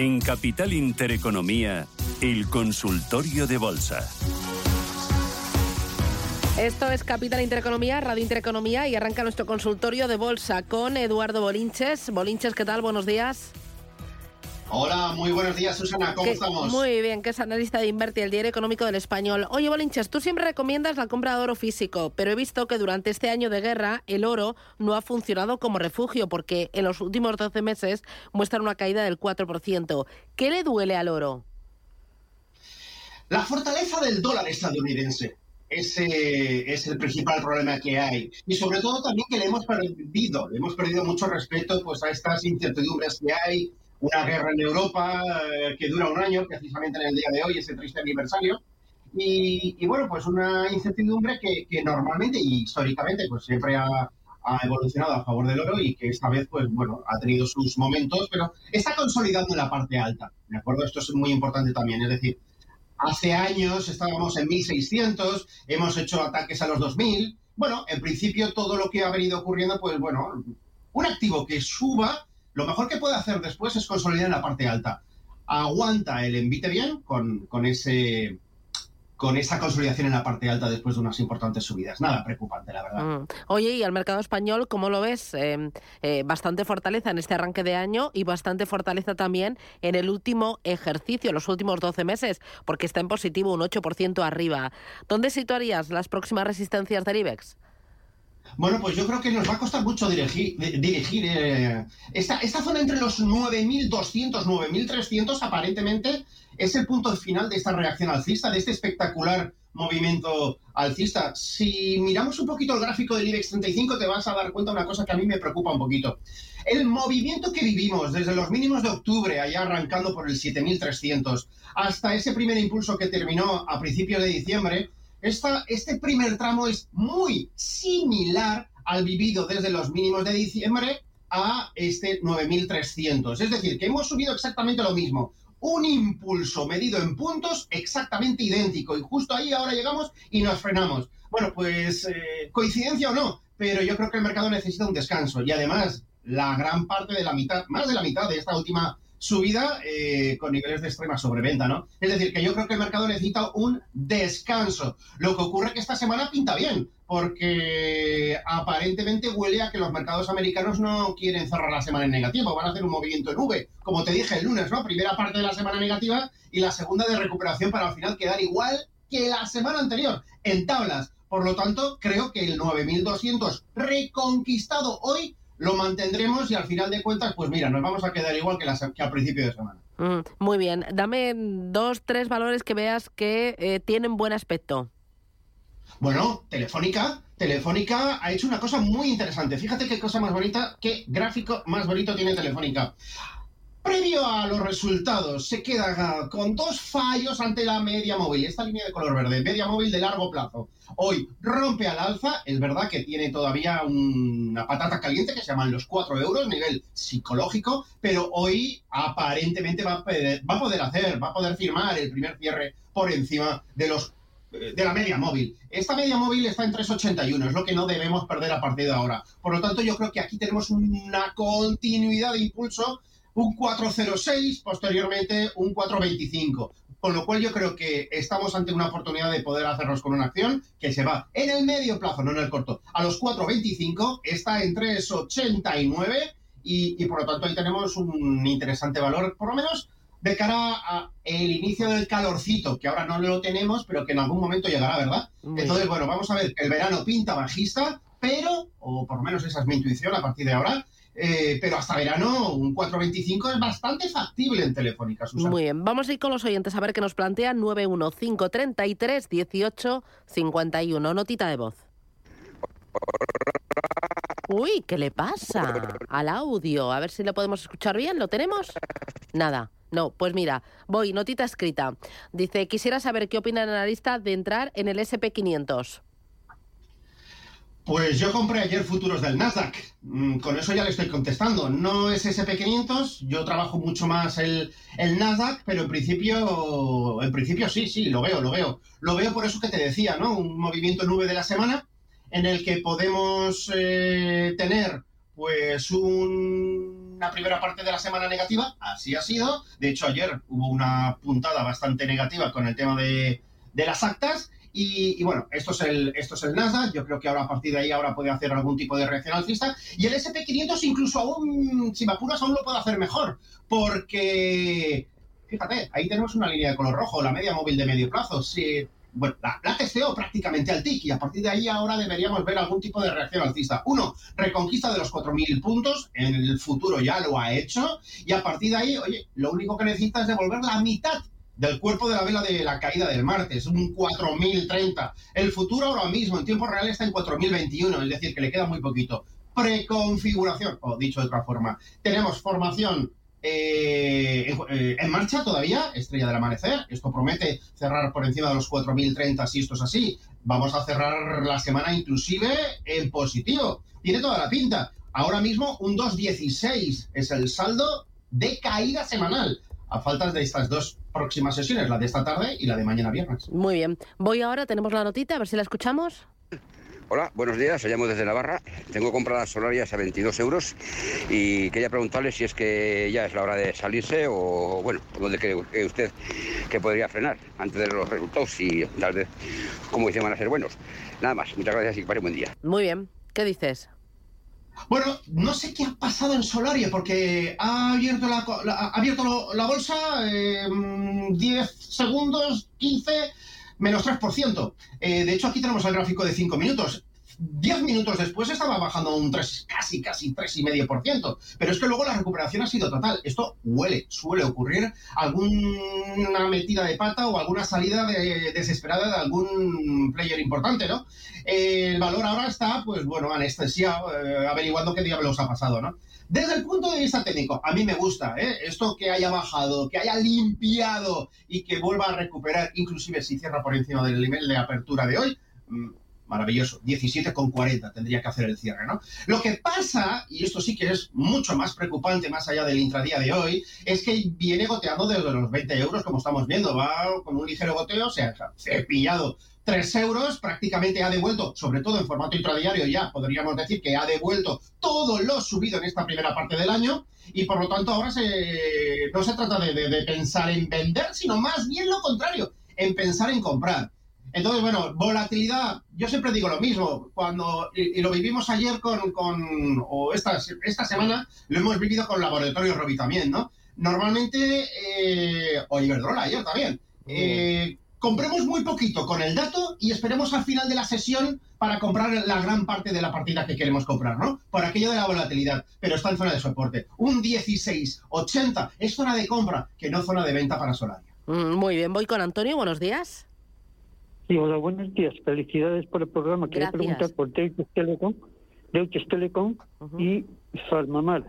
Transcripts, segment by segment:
En Capital Intereconomía, el consultorio de bolsa. Esto es Capital Intereconomía, Radio Intereconomía y arranca nuestro consultorio de bolsa con Eduardo Bolinches. Bolinches, ¿qué tal? Buenos días. Hola, muy buenos días, Susana. ¿Cómo estamos? Muy bien, que es analista de Inverti, el diario económico del español. Oye, Bolinches, tú siempre recomiendas la compra de oro físico, pero he visto que durante este año de guerra el oro no ha funcionado como refugio porque en los últimos 12 meses muestra una caída del 4%. ¿Qué le duele al oro? La fortaleza del dólar estadounidense. Ese es el principal problema que hay. Y sobre todo también que le hemos perdido, le hemos perdido mucho respeto pues, a estas incertidumbres que hay una guerra en Europa eh, que dura un año, precisamente en el día de hoy, ese triste aniversario. Y, bueno, pues una incertidumbre que, normalmente y históricamente pues siempre ha, evolucionado a favor del oro y que esta vez, pues bueno, ha tenido sus momentos, pero está consolidando en la parte alta, ¿de acuerdo? Esto es muy importante también, es decir, hace años estábamos en 1600, hemos hecho ataques a los 2000, bueno, en principio todo lo que ha venido ocurriendo, pues bueno, un activo que suba lo mejor que puede hacer después es consolidar en la parte alta. Aguanta el envite bien con, ese con esa consolidación en la parte alta después de unas importantes subidas. Nada preocupante, la verdad. Mm. Oye, y al mercado español, ¿cómo lo ves? Eh, eh, bastante fortaleza en este arranque de año y bastante fortaleza también en el último ejercicio, los últimos 12 meses, porque está en positivo un 8% arriba. ¿Dónde situarías las próximas resistencias del IBEX? Bueno, pues yo creo que nos va a costar mucho dirigir, eh, esta, esta zona entre los 9.200, 9.300 aparentemente es el punto final de esta reacción alcista, de este espectacular movimiento alcista. Si miramos un poquito el gráfico del IBEX 35 te vas a dar cuenta de una cosa que a mí me preocupa un poquito. El movimiento que vivimos desde los mínimos de octubre, allá arrancando por el 7.300, hasta ese primer impulso que terminó a principios de diciembre, este primer tramo es muy similar al vivido desde los mínimos de diciembre a este 9.300. Es decir, que hemos subido exactamente lo mismo. Un impulso medido en puntos exactamente idéntico. Y justo ahí ahora llegamos y nos frenamos. Bueno, pues eh, coincidencia o no, pero yo creo que el mercado necesita un descanso. Y además, la gran parte de la mitad, más de la mitad de esta última subida eh, con niveles de extrema sobreventa, ¿no? Es decir, que yo creo que el mercado necesita un descanso. Lo que ocurre es que esta semana pinta bien, porque aparentemente huele a que los mercados americanos no quieren cerrar la semana en negativo, van a hacer un movimiento en V, como te dije el lunes, ¿no? Primera parte de la semana negativa y la segunda de recuperación para al final quedar igual que la semana anterior, en tablas. Por lo tanto, creo que el 9200 reconquistado hoy lo mantendremos y al final de cuentas, pues mira, nos vamos a quedar igual que, que al principio de semana. Mm, muy bien, dame dos, tres valores que veas que eh, tienen buen aspecto. Bueno, Telefónica, Telefónica ha hecho una cosa muy interesante. Fíjate qué cosa más bonita, qué gráfico más bonito tiene Telefónica. Previo a los resultados, se queda con dos fallos ante la media móvil, esta línea de color verde, media móvil de largo plazo. Hoy rompe al alza, es verdad que tiene todavía una patata caliente que se llaman los 4 euros, nivel psicológico, pero hoy aparentemente va a, poder, va a poder hacer, va a poder firmar el primer cierre por encima de los eh, de la media móvil. Esta media móvil está en 3,81, es lo que no debemos perder a partir de ahora. Por lo tanto, yo creo que aquí tenemos una continuidad de impulso un 406, posteriormente un 425. Con lo cual yo creo que estamos ante una oportunidad de poder hacernos con una acción que se va en el medio plazo, no en el corto. A los 425 está en 389 y, y por lo tanto ahí tenemos un interesante valor, por lo menos de cara a el inicio del calorcito, que ahora no lo tenemos, pero que en algún momento llegará, ¿verdad? Entonces, bueno, vamos a ver el verano pinta bajista, pero, o por lo menos esa es mi intuición a partir de ahora, eh, pero hasta verano un 4.25 es bastante factible en Telefónica, Susana. Muy bien, vamos a ir con los oyentes a ver qué nos plantean 91533 18 51. Notita de voz. Uy, ¿qué le pasa al audio? A ver si lo podemos escuchar bien. ¿Lo tenemos? Nada. No, pues mira, voy, notita escrita. Dice, quisiera saber qué opina el analista de entrar en el SP500. Pues yo compré ayer futuros del Nasdaq. Mm, con eso ya le estoy contestando. No es SP500, yo trabajo mucho más el, el, Nasdaq, pero en principio, en principio sí, sí, lo veo, lo veo. Lo veo por eso que te decía, ¿no? Un movimiento nube de la semana en el que podemos eh, tener pues un una primera parte de la semana negativa, así ha sido. De hecho, ayer hubo una puntada bastante negativa con el tema de, de las actas. Y, bueno, esto es, el, esto es el Nasdaq. Yo creo que ahora a partir de ahí ahora puede hacer algún tipo de reacción alcista. Y el SP500 incluso aún, si me apuras, aún lo puede hacer mejor. Porque, fíjate, ahí tenemos una línea de color rojo, la media móvil de medio plazo. Si, bueno, la, la testeo prácticamente al TIC y a partir de ahí ahora deberíamos ver algún tipo de reacción alcista. Uno, reconquista de los 4.000 puntos, en el futuro ya lo ha hecho y a partir de ahí, oye, lo único que necesita es devolver la mitad del cuerpo de la vela de la caída del martes, un 4030. El futuro ahora mismo en tiempo real está en 4021, es decir, que le queda muy poquito. Preconfiguración, o dicho de otra forma, tenemos formación eh, eh, en, marcha todavía, Estrella del Amanecer. Esto promete cerrar por encima de los 4.030 si esto es así. Vamos a cerrar la semana inclusive en positivo. Tiene toda la pinta. Ahora mismo un 2.16 es el saldo de caída semanal a falta de estas dos próximas sesiones, la de esta tarde y la de mañana viernes. Muy bien. Voy ahora, tenemos la notita, a ver si la escuchamos. Hola, buenos días, llamo desde Navarra. Tengo compradas solarias a 22 euros y quería preguntarle si es que ya es la hora de salirse o, bueno, dónde cree usted que podría frenar antes de los resultados y tal vez, como dicen, van a ser buenos. Nada más, muchas gracias y que pase un buen día. Muy bien, ¿qué dices? Bueno, no sé qué ha pasado en Solaria, porque ha abierto la, ha abierto la bolsa 10 em, segundos, 15, menos 3%. Eh, de hecho, aquí tenemos el gráfico de 5 minutos. Diez minutos después estaba bajando un 3, casi, casi 3,5%. Pero es que luego la recuperación ha sido total. Esto huele, suele ocurrir alguna metida de pata o alguna salida desesperada de algún player importante, ¿no? el valor ahora está, pues bueno, anestesiado, eh, averiguando qué diablos ha pasado, ¿no? Desde el punto de vista técnico, a mí me gusta ¿eh? esto que haya bajado, que haya limpiado y que vuelva a recuperar, inclusive si cierra por encima del nivel de apertura de hoy. Maravilloso, 17,40 tendría que hacer el cierre, ¿no? Lo que pasa, y esto sí que es mucho más preocupante más allá del intradía de hoy, es que viene goteando desde los 20 euros, como estamos viendo, va con un ligero goteo, o sea, cepillado 3 euros, prácticamente ha devuelto, sobre todo en formato intradiario ya, podríamos decir que ha devuelto todo lo subido en esta primera parte del año, y por lo tanto ahora se, no se trata de pensar en vender, sino más bien lo contrario, en pensar en comprar. Entonces, bueno, volatilidad, yo siempre digo lo mismo, cuando, y, lo vivimos ayer con, con o esta, esta semana, lo hemos vivido con Laboratorio Robi también, ¿no? Normalmente, eh, o Iberdrola ayer también, eh, compremos muy poquito con el dato y esperemos al final de la sesión para comprar la gran parte de la partida que queremos comprar, ¿no? Por aquello de la volatilidad, pero está en zona de soporte. Un 16,80 es zona de compra, que no zona de venta para Solaria. Mm, muy bien, voy con Antonio, buenos días. Sí, hola, buenos días. Felicidades por el programa. Quería preguntar por Deutsche Telekom, Deutsche Telekom y Farmamar.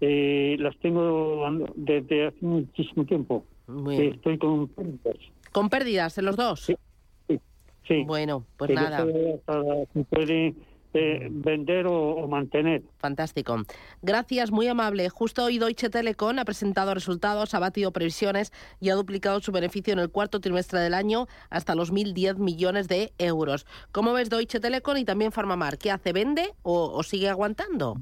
Eh, las tengo desde hace muchísimo tiempo. Estoy con pérdidas. ¿Con pérdidas en los dos? Sí. sí. Bueno, pues nada. puede vender o, mantener. Fantástico. Gracias, muy amable. Justo hoy Deutsche Telekom ha presentado resultados, ha batido previsiones y ha duplicado su beneficio en el cuarto trimestre del año hasta los 1.010 millones de euros. ¿Cómo ves Deutsche Telekom y también Farmamar? ¿Qué hace? ¿Vende o, sigue aguantando?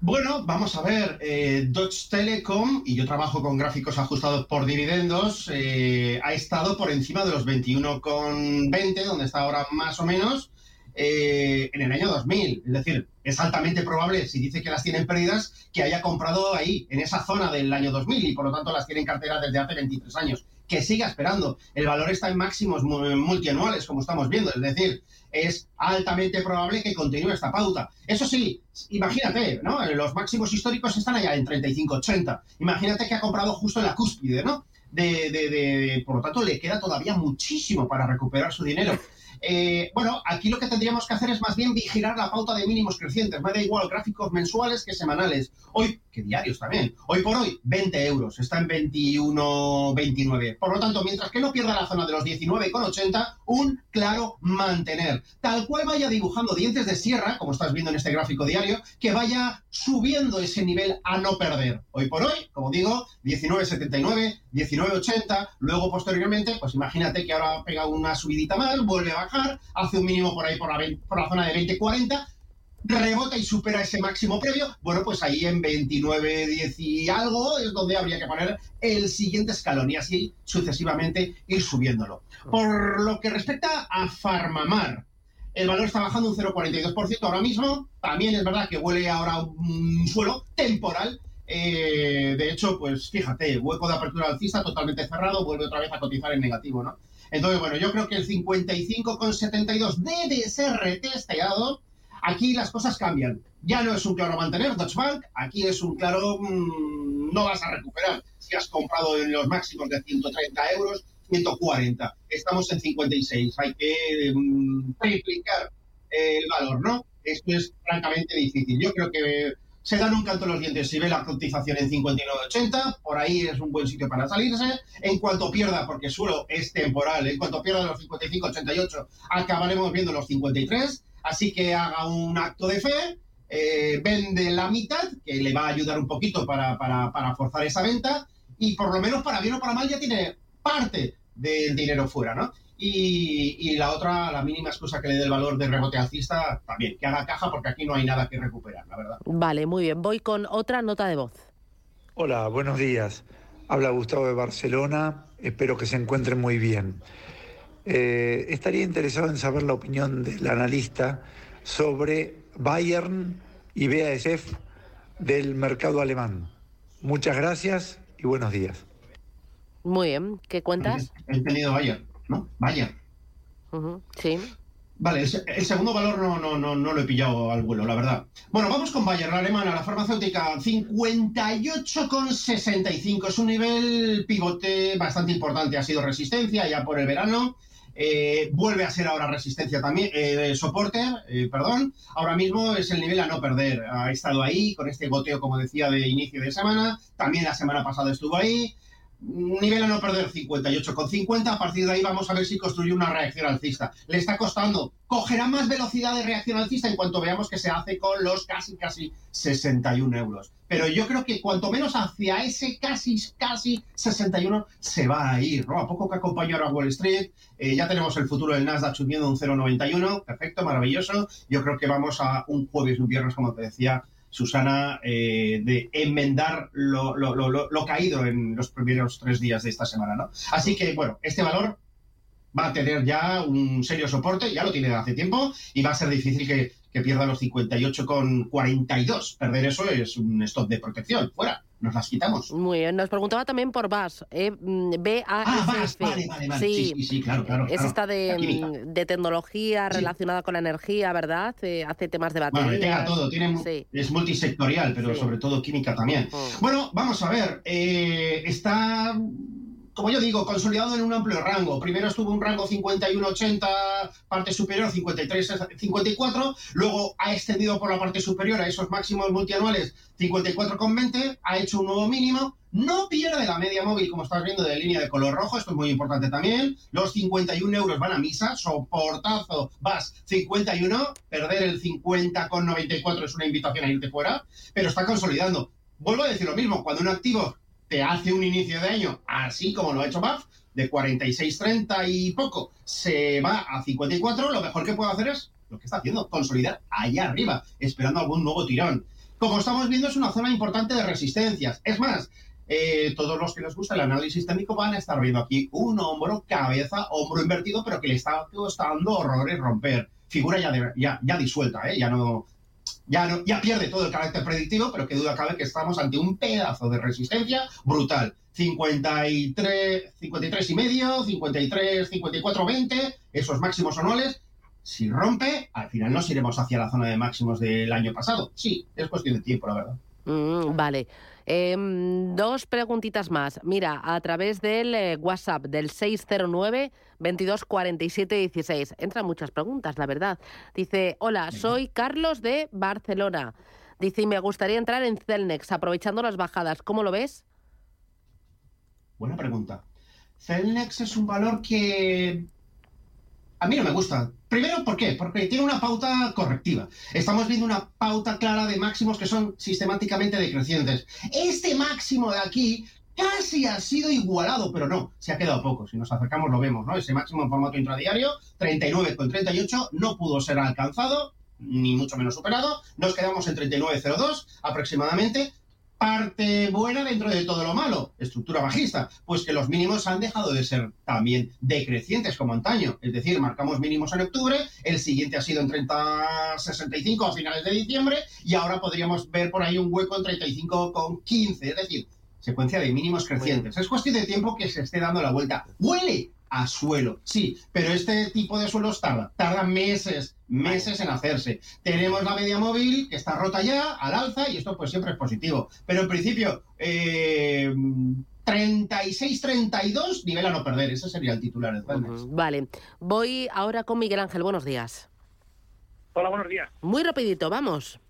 Bueno, vamos a ver, eh, Deutsche Telekom, y yo trabajo con gráficos ajustados por dividendos, eh, ha estado por encima de los 21,20, donde está ahora más o menos, eh, en el año 2000. Es decir, es altamente probable, si dice que las tienen perdidas, que haya comprado ahí, en esa zona del año 2000 y por lo tanto las tiene en cartera desde hace 23 años. Que siga esperando. El valor está en máximos multianuales, como estamos viendo. Es decir, es altamente probable que continúe esta pauta. Eso sí, imagínate, ¿no? Los máximos históricos están allá en 35-80. Imagínate que ha comprado justo en la cúspide, ¿no? De, de, por lo tanto, le queda todavía muchísimo para recuperar su dinero. Eh, bueno, aquí lo que tendríamos que hacer es más bien vigilar la pauta de mínimos crecientes. Me da igual gráficos mensuales que semanales. Hoy, que diarios también. Hoy por hoy, 20 euros. Está en 21,29. Por lo tanto, mientras que no pierda la zona de los 19,80, un claro mantener. Tal cual vaya dibujando dientes de sierra, como estás viendo en este gráfico diario, que vaya subiendo ese nivel a no perder. Hoy por hoy, como digo, 19,79, 19,80. Luego, posteriormente, pues imagínate que ahora pega una subidita más, vuelve a bajar, hace un mínimo por ahí por la, por la zona de 20-40, rebota y supera ese máximo previo, bueno, pues ahí en 29, 10 y algo es donde habría que poner el siguiente escalón y así sucesivamente ir subiéndolo. Por lo que respecta a Farmamar, el valor está bajando un 0,42% ahora mismo. También es verdad que huele ahora un suelo temporal. Eh, de hecho, pues fíjate, hueco de apertura alcista totalmente cerrado, vuelve otra vez a cotizar en negativo, ¿no? Entonces, bueno, yo creo que el 55,72 debe ser retesteado Aquí las cosas cambian. Ya no es un claro mantener Deutsche Bank, aquí es un claro mm, no vas a recuperar si has comprado en los máximos de 130 euros, 140. Estamos en 56. Hay que mm, triplicar el valor, ¿no? Esto es francamente difícil. Yo creo que se dan un canto los dientes si ve la cotización en 59.80, por ahí es un buen sitio para salirse. En cuanto pierda, porque suelo es temporal, en cuanto pierda los 55.88, acabaremos viendo los 53. Así que haga un acto de fe, eh, vende la mitad, que le va a ayudar un poquito para, forzar esa venta, y por lo menos para bien o para mal ya tiene parte del dinero fuera, ¿no? Y, la otra, la mínima excusa que le dé el valor de rebote alcista, también, que haga caja porque aquí no hay nada que recuperar, la verdad. Vale, muy bien. Voy con otra nota de voz. Hola, buenos días. Habla Gustavo de Barcelona. Espero que se encuentren muy bien. Eh, estaría interesado en saber la opinión del analista sobre Bayern y BASF del mercado alemán. Muchas gracias y buenos días. Muy bien, ¿qué cuentas? He tenido Bayern, ¿no? Bayern. sí. Vale, el, segundo valor no, no, no, no lo he pillado al vuelo, la verdad. Bueno, vamos con Bayer, la alemana, la farmacéutica, 58,65. Es un nivel pivote bastante importante. Ha sido resistencia ya por el verano. Eh, vuelve a ser ahora resistencia también, eh, soporte, eh, perdón. Ahora mismo es el nivel a no perder. Ha estado ahí con este goteo, como decía, de inicio de semana. También la semana pasada estuvo ahí. Nivel a no perder 58,50. A partir de ahí vamos a ver si construye una reacción alcista. Le está costando. Cogerá más velocidad de reacción alcista en cuanto veamos que se hace con los casi, casi 61 euros. Pero yo creo que cuanto menos hacia ese casi, casi 61 se va a ir, ¿no? A poco que acompañe a Wall Street, eh, ya tenemos el futuro del Nasdaq subiendo un 0,91. Perfecto, maravilloso. Yo creo que vamos a un jueves, un viernes, como te decía, Susana, eh, de enmendar lo, lo, caído en los primeros tres días de esta semana, ¿no? Así que, bueno, este valor va a tener ya un serio soporte, ya lo tiene hace tiempo, y va a ser difícil que, que pierda los 58,42. Perder eso es un stop de protección. Fuera nos las quitamos. Muy bien, nos preguntaba también por BAS, eh, B A S ah, vale, vale, vale. Sí, sí, claro, claro. Es esta de, de tecnología relacionada con la energía, ¿verdad? Eh, hace temas de batería. Bueno, pega todo, tiene, es multisectorial, pero sobre todo química también. Mm. Bueno, vamos a ver, eh, está como yo digo, consolidado en un amplio rango. Primero estuvo un rango 51-80, parte superior 53-54, luego ha extendido por la parte superior a esos máximos multianuales 54,20, ha hecho un nuevo mínimo, no pierde la media móvil, como estás viendo, de línea de color rojo, esto es muy importante también. Los 51 euros van a misa, soportazo, vas 51, perder el 50,94 es una invitación a irte fuera, pero está consolidando. Vuelvo a decir lo mismo, cuando un activo te hace un inicio de año, así como lo ha hecho BAF, de 46-30 y poco, se va a 54, lo mejor que puede hacer es lo que está haciendo, consolidar allá arriba, esperando algún nuevo tirón. Como estamos viendo, es una zona importante de resistencias. Es más, eh, todos los que les gusta el análisis técnico van a estar viendo aquí un hombro, cabeza, hombro invertido, pero que le está costando horrores romper. Figura ya, ya, ya disuelta, ¿eh? ya no ya, no, ya pierde todo el carácter predictivo, pero que duda cabe que estamos ante un pedazo de resistencia brutal. 53, 53 y medio, 53, 54, 20, esos máximos anuales. Si rompe, al final nos iremos hacia la zona de máximos del año pasado. Sí, es cuestión de tiempo, la verdad. Mm, vale. Em, dos preguntitas más. Mira, a través del eh, WhatsApp del 609 2247 16. Entran muchas preguntas, la verdad. Dice, hola, soy Carlos de Barcelona. Dice, y me gustaría entrar en Celnex, aprovechando las bajadas. ¿Cómo lo ves? Buena pregunta. Celnex es un valor que a mí no me gusta. Primero, ¿por qué? Porque tiene una pauta correctiva. Estamos viendo una pauta clara de máximos que son sistemáticamente decrecientes. Este máximo de aquí casi ha sido igualado, pero no, se ha quedado poco. Si nos acercamos lo vemos, ¿no? Ese máximo en formato intradiario, 39 con 38, no pudo ser alcanzado. ni mucho menos superado, nos quedamos en 39,02 aproximadamente, parte buena dentro de todo lo malo, estructura bajista, pues que los mínimos han dejado de ser también decrecientes como antaño. Es decir, marcamos mínimos en octubre, el siguiente ha sido en 30,65 a finales de diciembre y ahora podríamos ver por ahí un hueco en 35,15. Es decir, secuencia de mínimos crecientes. Es cuestión de tiempo que se esté dando la vuelta. Huele a suelo, sí, pero este tipo de suelos tarda, tarda meses, meses en hacerse. Tenemos la media móvil que está rota ya, al alza, y esto pues siempre es positivo. Pero en principio, eh, 36-32, nivel a no perder, ese sería el titular. Vale, voy ahora con Miguel Ángel, buenos días. Hola, buenos días. Muy rapidito, vamos.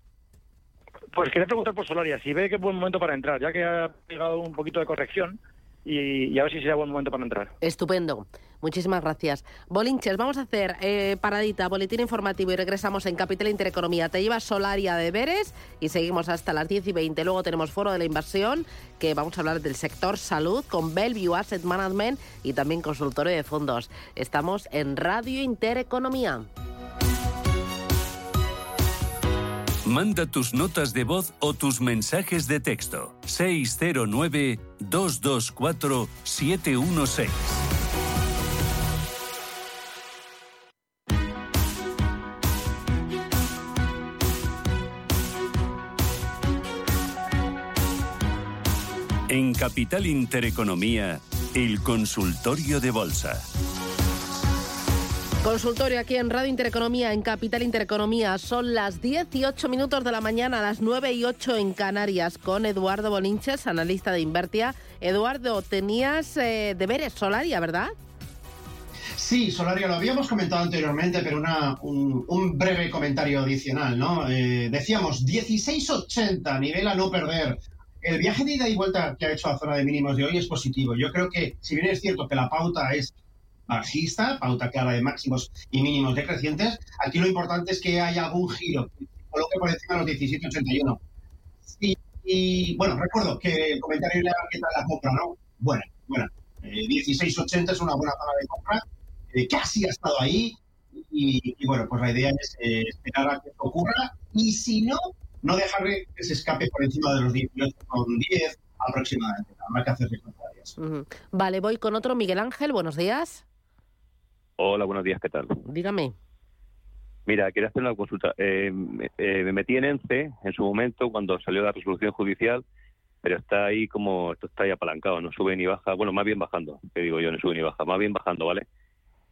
Pues quería preguntar por Solaria, si ve que es buen momento para entrar, ya que ha llegado un poquito de corrección y, a ver si será buen momento para entrar. Estupendo. Muchísimas gracias. Bolinches, vamos a hacer eh, paradita, boletín informativo y regresamos en Capital Intereconomía. Te lleva Solaria de Veres y seguimos hasta las 10 y 20. Luego tenemos Foro de la Inversión, que vamos a hablar del sector salud con Bellevue Asset Management y también consultorio de fondos. Estamos en Radio Intereconomía. Manda tus notas de voz o tus mensajes de texto. 609-224-716. En Capital Intereconomía, el consultorio de bolsa. Consultorio aquí en Radio Intereconomía, en Capital Intereconomía. Son las 18 minutos de la mañana, las 9 y 8 en Canarias, con Eduardo Bolinches, analista de Invertia. Eduardo, tenías eh, deberes Solaria, ¿verdad? Sí, Solaria, lo habíamos comentado anteriormente, pero una, un, breve comentario adicional, ¿no? Eh, decíamos 16.80, nivel a no perder. El viaje de ida y vuelta que ha hecho a zona de mínimos de hoy es positivo. Yo creo que, si bien es cierto que la pauta es bajista, pauta clara de máximos y mínimos decrecientes. Aquí lo importante es que haya algún giro, coloque por encima de los 17,81. Y, y, bueno, recuerdo que el comentario era qué tal la compra, ¿no? Bueno, bueno, 16,80 es una buena zona de compra, eh, casi ha estado ahí. Y, bueno, pues la idea es eh, esperar a que esto ocurra y si no, no dejar que se escape por encima de los 18,10 aproximadamente. Habrá que hacerse contrarias. Vale, voy con otro. Miguel Ángel, buenos días. Hola, buenos días, ¿qué tal? Dígame. Mira, quería hacer una consulta. Eh, eh, me metí en ENCE en su momento cuando salió la resolución judicial, pero está ahí como, esto está ahí apalancado, no sube ni baja, bueno, más bien bajando, te digo yo, no sube ni baja, más bien bajando, ¿vale?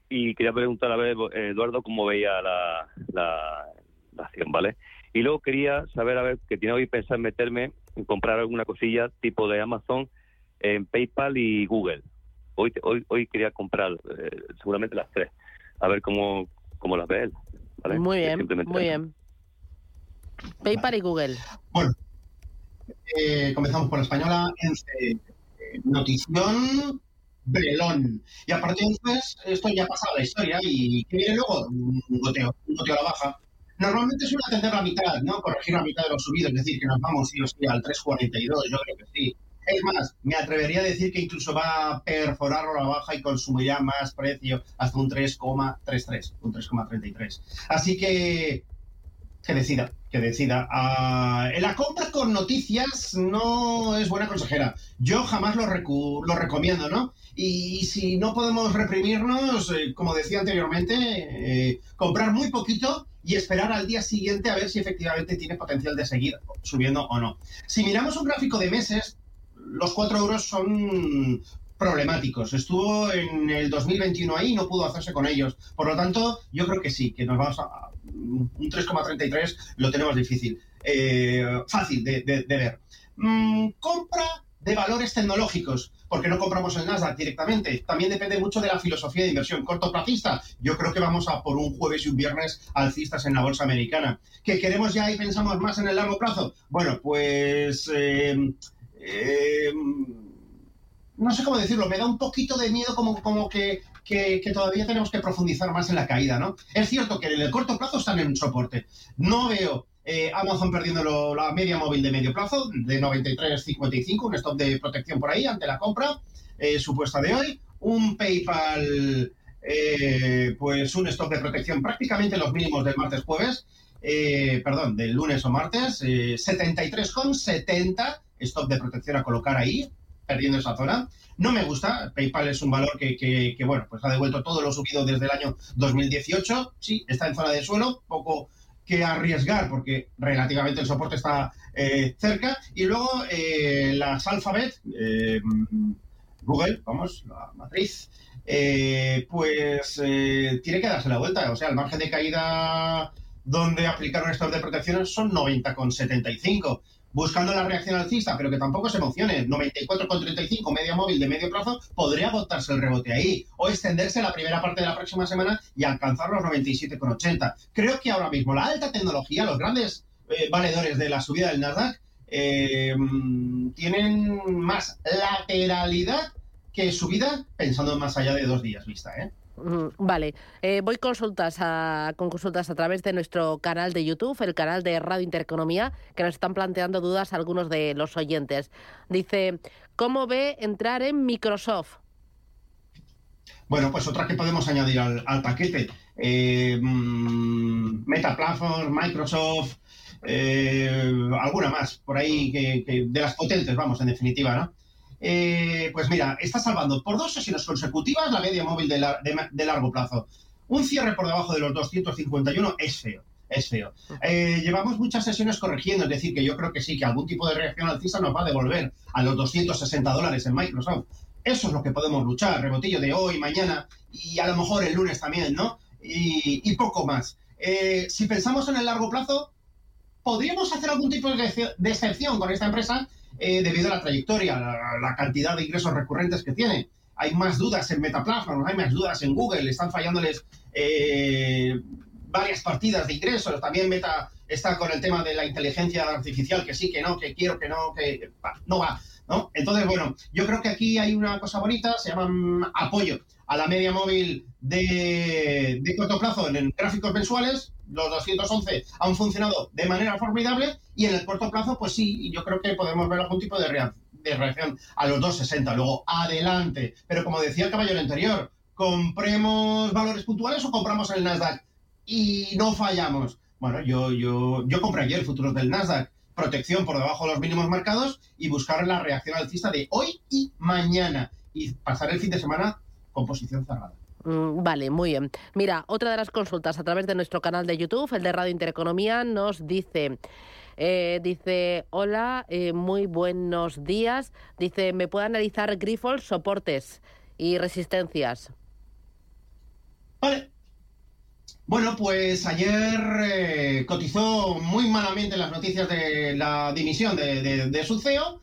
Y quería preguntar a ver, Eduardo, cómo veía la, la, acción, ¿vale? Y luego quería saber, a ver, que tiene hoy pensar meterme en comprar alguna cosilla tipo de Amazon en PayPal y Google, hoy, hoy, hoy quería comprar eh, seguramente las tres, a ver cómo, cómo las ve él. Muy bien, muy bien. PayPal y Google. Bueno, eh, comenzamos por la española. Eh, notición Belón. Y a partir de entonces, esto ya ha pasado la historia y que viene luego un goteo, un goteo a la baja. Normalmente suele atender la mitad, ¿no? Corregir la mitad de los subidos, es decir, que nos vamos sí o sí al 3.42, yo creo que sí. Es más, me atrevería a decir que incluso va a perforar la baja y consumirá más precio hasta un 3,33, un 3,33. Así que que decida, que decida. Ah, la compra con noticias no es buena consejera. Yo jamás lo, recomiendo, ¿no? Y, si no podemos reprimirnos, eh, como decía anteriormente, eh, comprar muy poquito y esperar al día siguiente a ver si efectivamente tiene potencial de seguir subiendo o no. Si miramos un gráfico de meses, los 4 euros son problemáticos. Estuvo en el 2021 ahí y no pudo hacerse con ellos. Por lo tanto, yo creo que sí, que nos vamos a un 3,33 lo tenemos difícil, eh, fácil de, ver. Mm, compra de valores tecnológicos, porque no compramos el Nasdaq directamente. También depende mucho de la filosofía de inversión. Cortoplacista, yo creo que vamos a por un jueves y un viernes alcistas en la bolsa americana. ¿Que queremos ya y pensamos más en el largo plazo? Bueno, pues... Eh, eh, no sé cómo decirlo, me da un poquito de miedo como, como que, todavía tenemos que profundizar más en la caída, ¿no? Es cierto que en el corto plazo están en soporte. No veo eh, Amazon perdiendo la media móvil de medio plazo de 93.55, un stop de protección por ahí ante la compra eh, supuesta de hoy. Un PayPal, pues un stop de protección prácticamente los mínimos del martes jueves eh, perdón, del lunes o martes, eh, 73,70 stop de protección a colocar ahí, perdiendo esa zona. No me gusta, PayPal es un valor que, bueno, pues ha devuelto todo lo subido desde el año 2018, sí, está en zona de suelo, poco que arriesgar porque relativamente el soporte está eh, cerca. Y luego eh, las Alphabet, eh, Google, vamos, la matriz, pues tiene que darse la vuelta. O sea, el margen de caída donde aplicaron estos de protección son 90,75 buscando la reacción alcista, pero que tampoco se emocione. 94,35 media móvil de medio plazo podría agotarse el rebote ahí o extenderse la primera parte de la próxima semana y alcanzar los 97,80. Creo que ahora mismo la alta tecnología, los grandes eh, valedores de la subida del Nasdaq, eh, tienen más lateralidad que subida pensando más allá de dos días vista, ¿eh? Vale, eh, voy consultas a, con consultas a través de nuestro canal de YouTube, el canal de Radio Intereconomía, que nos están planteando dudas algunos de los oyentes. Dice, ¿cómo ve entrar en Microsoft? Bueno, pues otra que podemos añadir al, paquete. Eh, mm, Meta Platform, Microsoft, eh, alguna más por ahí que, de las potentes, vamos, en definitiva, ¿no? Eh, pues mira, está salvando por dos sesiones consecutivas la media móvil de, largo plazo. Un cierre por debajo de los 251 es feo. Es feo. Eh, llevamos muchas sesiones corrigiendo, es decir, que yo creo que sí, que algún tipo de reacción alcista nos va a devolver a los 260 dólares en Microsoft. Eso es lo que podemos luchar, rebotillo de hoy, mañana y a lo mejor el lunes también, ¿no? Y, poco más. Eh, si pensamos en el largo plazo, podríamos hacer algún tipo de, excepción con esta empresa eh, debido a la trayectoria, la, cantidad de ingresos recurrentes que tiene. Hay más dudas en Metaplatform, hay más dudas en Google, están fallándoles eh, varias partidas de ingresos. También Meta está con el tema de la inteligencia artificial, que sí, que no, que quiero, que no, que no va. ¿no? Entonces, bueno, yo creo que aquí hay una cosa bonita, se llama apoyo a la media móvil de corto plazo en gráficos mensuales, los 211 han funcionado de manera formidable y en el corto plazo, pues sí, yo creo que podemos ver algún tipo de, reacción a los 260. Luego, adelante. Pero como decía el caballero anterior, compremos valores puntuales o compramos el Nasdaq y no fallamos. Bueno, yo, yo, yo compré ayer futuros del Nasdaq, protección por debajo de los mínimos marcados y buscar la reacción alcista de hoy y mañana y pasar el fin de semana con posición cerrada. Mm, vale, muy bien. Mira, otra de las consultas a través de nuestro canal de YouTube, el de Radio Intereconomía, nos dice... Eh, dice, hola, eh, muy buenos días. Dice, ¿me puede analizar Grifols, soportes y resistencias? Vale. Bueno, pues ayer eh, cotizó muy malamente las noticias de la dimisión de, de, de su CEO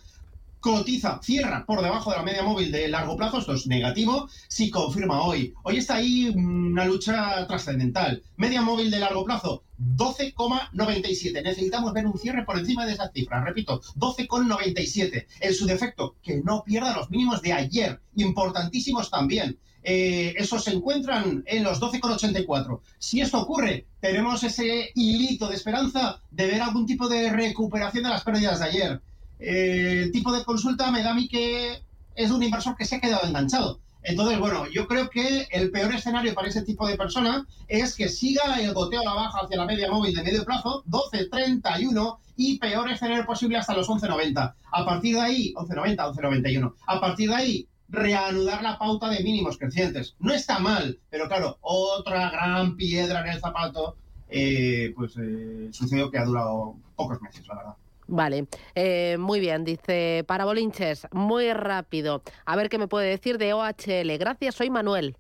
cotiza, cierra por debajo de la media móvil de largo plazo, esto es negativo, si confirma hoy. Hoy está ahí una lucha trascendental. Media móvil de largo plazo, 12,97. Necesitamos ver un cierre por encima de esa cifra. Repito, 12,97. En su defecto, que no pierda los mínimos de ayer, importantísimos también. Eh, esos se encuentran en los 12,84. Si esto ocurre, tenemos ese hilito de esperanza de ver algún tipo de recuperación de las pérdidas de ayer el tipo de consulta me da a mí que es un inversor que se ha quedado enganchado. Entonces, bueno, yo creo que el peor escenario para ese tipo de persona es que siga el goteo a la baja hacia la media móvil de medio plazo, 12.31, y peor escenario posible hasta los 11.90. A partir de ahí, 11.90, 11.91. A partir de ahí, reanudar la pauta de mínimos crecientes. No está mal, pero claro, otra gran piedra en el zapato, eh, pues eh, sucedió que ha durado pocos meses, la verdad. Vale, eh, muy bien, dice para Bolinches, muy rápido. A ver qué me puede decir de OHL. Gracias, soy Manuel.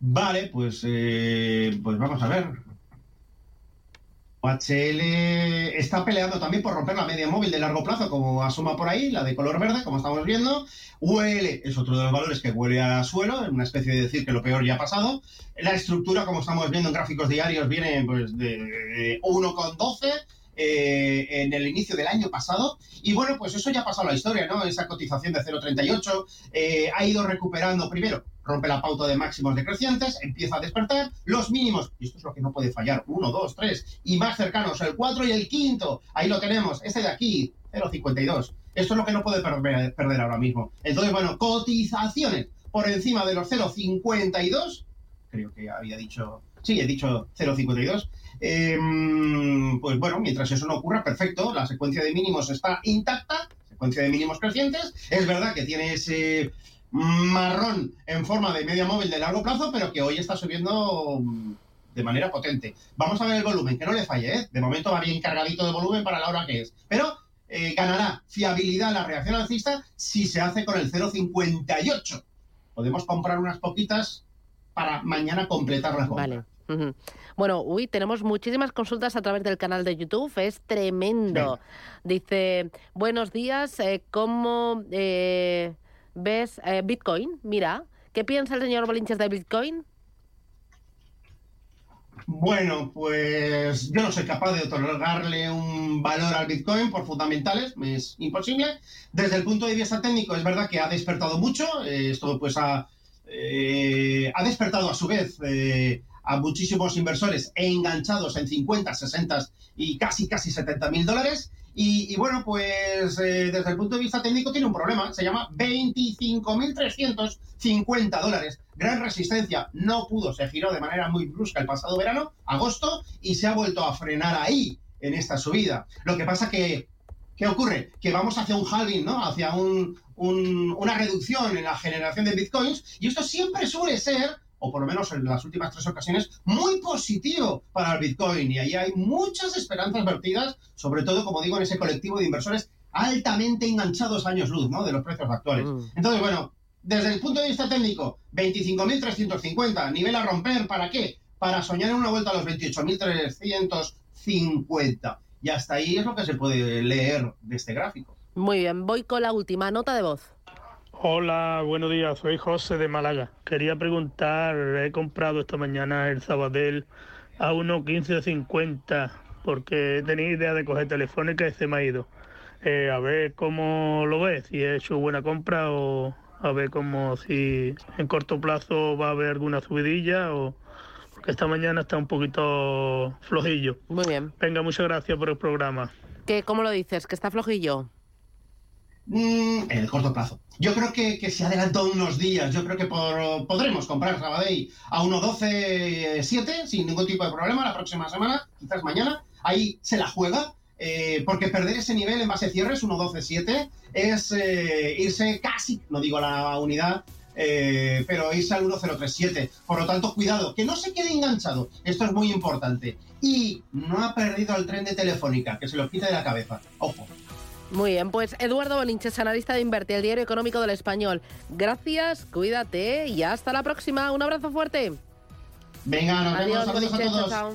Vale, pues, eh, pues vamos a ver. OHL está peleando también por romper la media móvil de largo plazo, como asoma por ahí, la de color verde, como estamos viendo. UL es otro de los valores que huele a suelo, una especie de decir que lo peor ya ha pasado. La estructura, como estamos viendo en gráficos diarios, viene pues, de 1,12 eh, en el inicio del año pasado. Y bueno, pues eso ya ha pasado la historia, ¿no? Esa cotización de 0,38 eh, ha ido recuperando primero, rompe la pauta de máximos decrecientes, empieza a despertar los mínimos, y esto es lo que no puede fallar, 1, 2, 3, y más cercanos, el 4 y el quinto, ahí lo tenemos, este de aquí, 0,52. Esto es lo que no puede perder, perder ahora mismo. Entonces, bueno, cotizaciones por encima de los 0,52, creo que había dicho Sí, he dicho 0,52. Em, pues bueno, mientras eso no ocurra, perfecto, la secuencia de mínimos está intacta, secuencia de mínimos crecientes. Es verdad que tiene ese marrón en forma de media móvil de largo plazo, pero que hoy está subiendo de manera potente. Vamos a ver el volumen, que no le falle, ¿eh? De momento va bien cargadito de volumen para la hora que es. Pero eh, ganará fiabilidad la reacción alcista si se hace con el 0,58. Podemos comprar unas poquitas para mañana completar la compra. Vale. Bueno, uy, tenemos muchísimas consultas a través del canal de YouTube, es tremendo. Dice, buenos días, eh, ¿cómo eh, ves eh, Bitcoin? Mira, ¿qué piensa el señor Bolinches de Bitcoin? Bueno, pues yo no soy capaz de otorgarle un valor al Bitcoin por fundamentales, es imposible. Desde el punto de vista técnico es verdad que ha despertado mucho, esto pues ha, ha despertado a su vez a muchísimos inversores enganchados en 50, 60 y casi, casi 70 mil dólares. Y, bueno, pues eh, desde el punto de vista técnico tiene un problema, se llama 25.350 dólares. Gran resistencia, no pudo, se giró de manera muy brusca el pasado verano, agosto, y se ha vuelto a frenar ahí, en esta subida. Lo que pasa que, ¿qué ocurre? Que vamos hacia un halving, ¿no? Hacia un, una reducción en la generación de bitcoins, y esto siempre suele ser o por lo menos en las últimas tres ocasiones, muy positivo para el Bitcoin. Y ahí hay muchas esperanzas vertidas, sobre todo, como digo, en ese colectivo de inversores altamente enganchados años luz, ¿no? De los precios actuales. Mm. Entonces, bueno, desde el punto de vista técnico, 25.350, nivel a romper, ¿para qué? Para soñar en una vuelta a los 28.350. Y hasta ahí es lo que se puede leer de este gráfico. Muy bien, voy con la última nota de voz. Hola, buenos días, soy José de Málaga. Quería preguntar, he comprado esta mañana el Sabadell a 1.1550 porque tenía idea de coger telefónica y se me ha ido. Eh, a ver cómo lo ves, si he hecho buena compra o a ver cómo si en corto plazo va a haber alguna subidilla o porque esta mañana está un poquito flojillo. Muy bien. Venga, muchas gracias por el programa. ¿Qué, ¿Cómo lo dices? ¿Que está flojillo? Mm, en el corto plazo. Yo creo que, se adelantó unos días. Yo creo que podremos comprar Sabadell a 1.12.7 sin ningún tipo de problema la próxima semana, quizás mañana. Ahí se la juega. Eh, porque perder ese nivel en base cierres, 1.12.7, es eh, irse casi, no digo la unidad, eh, pero irse al 1.037. Por lo tanto, cuidado, que no se quede enganchado. Esto es muy importante. Y no ha perdido el tren de Telefónica, que se lo quite de la cabeza. Ojo. Muy bien, pues Eduardo Bolinches, analista de Invertir, el diario económico del español. Gracias, cuídate y hasta la próxima. Un abrazo fuerte. Venga, nos vemos. Saludos a todos.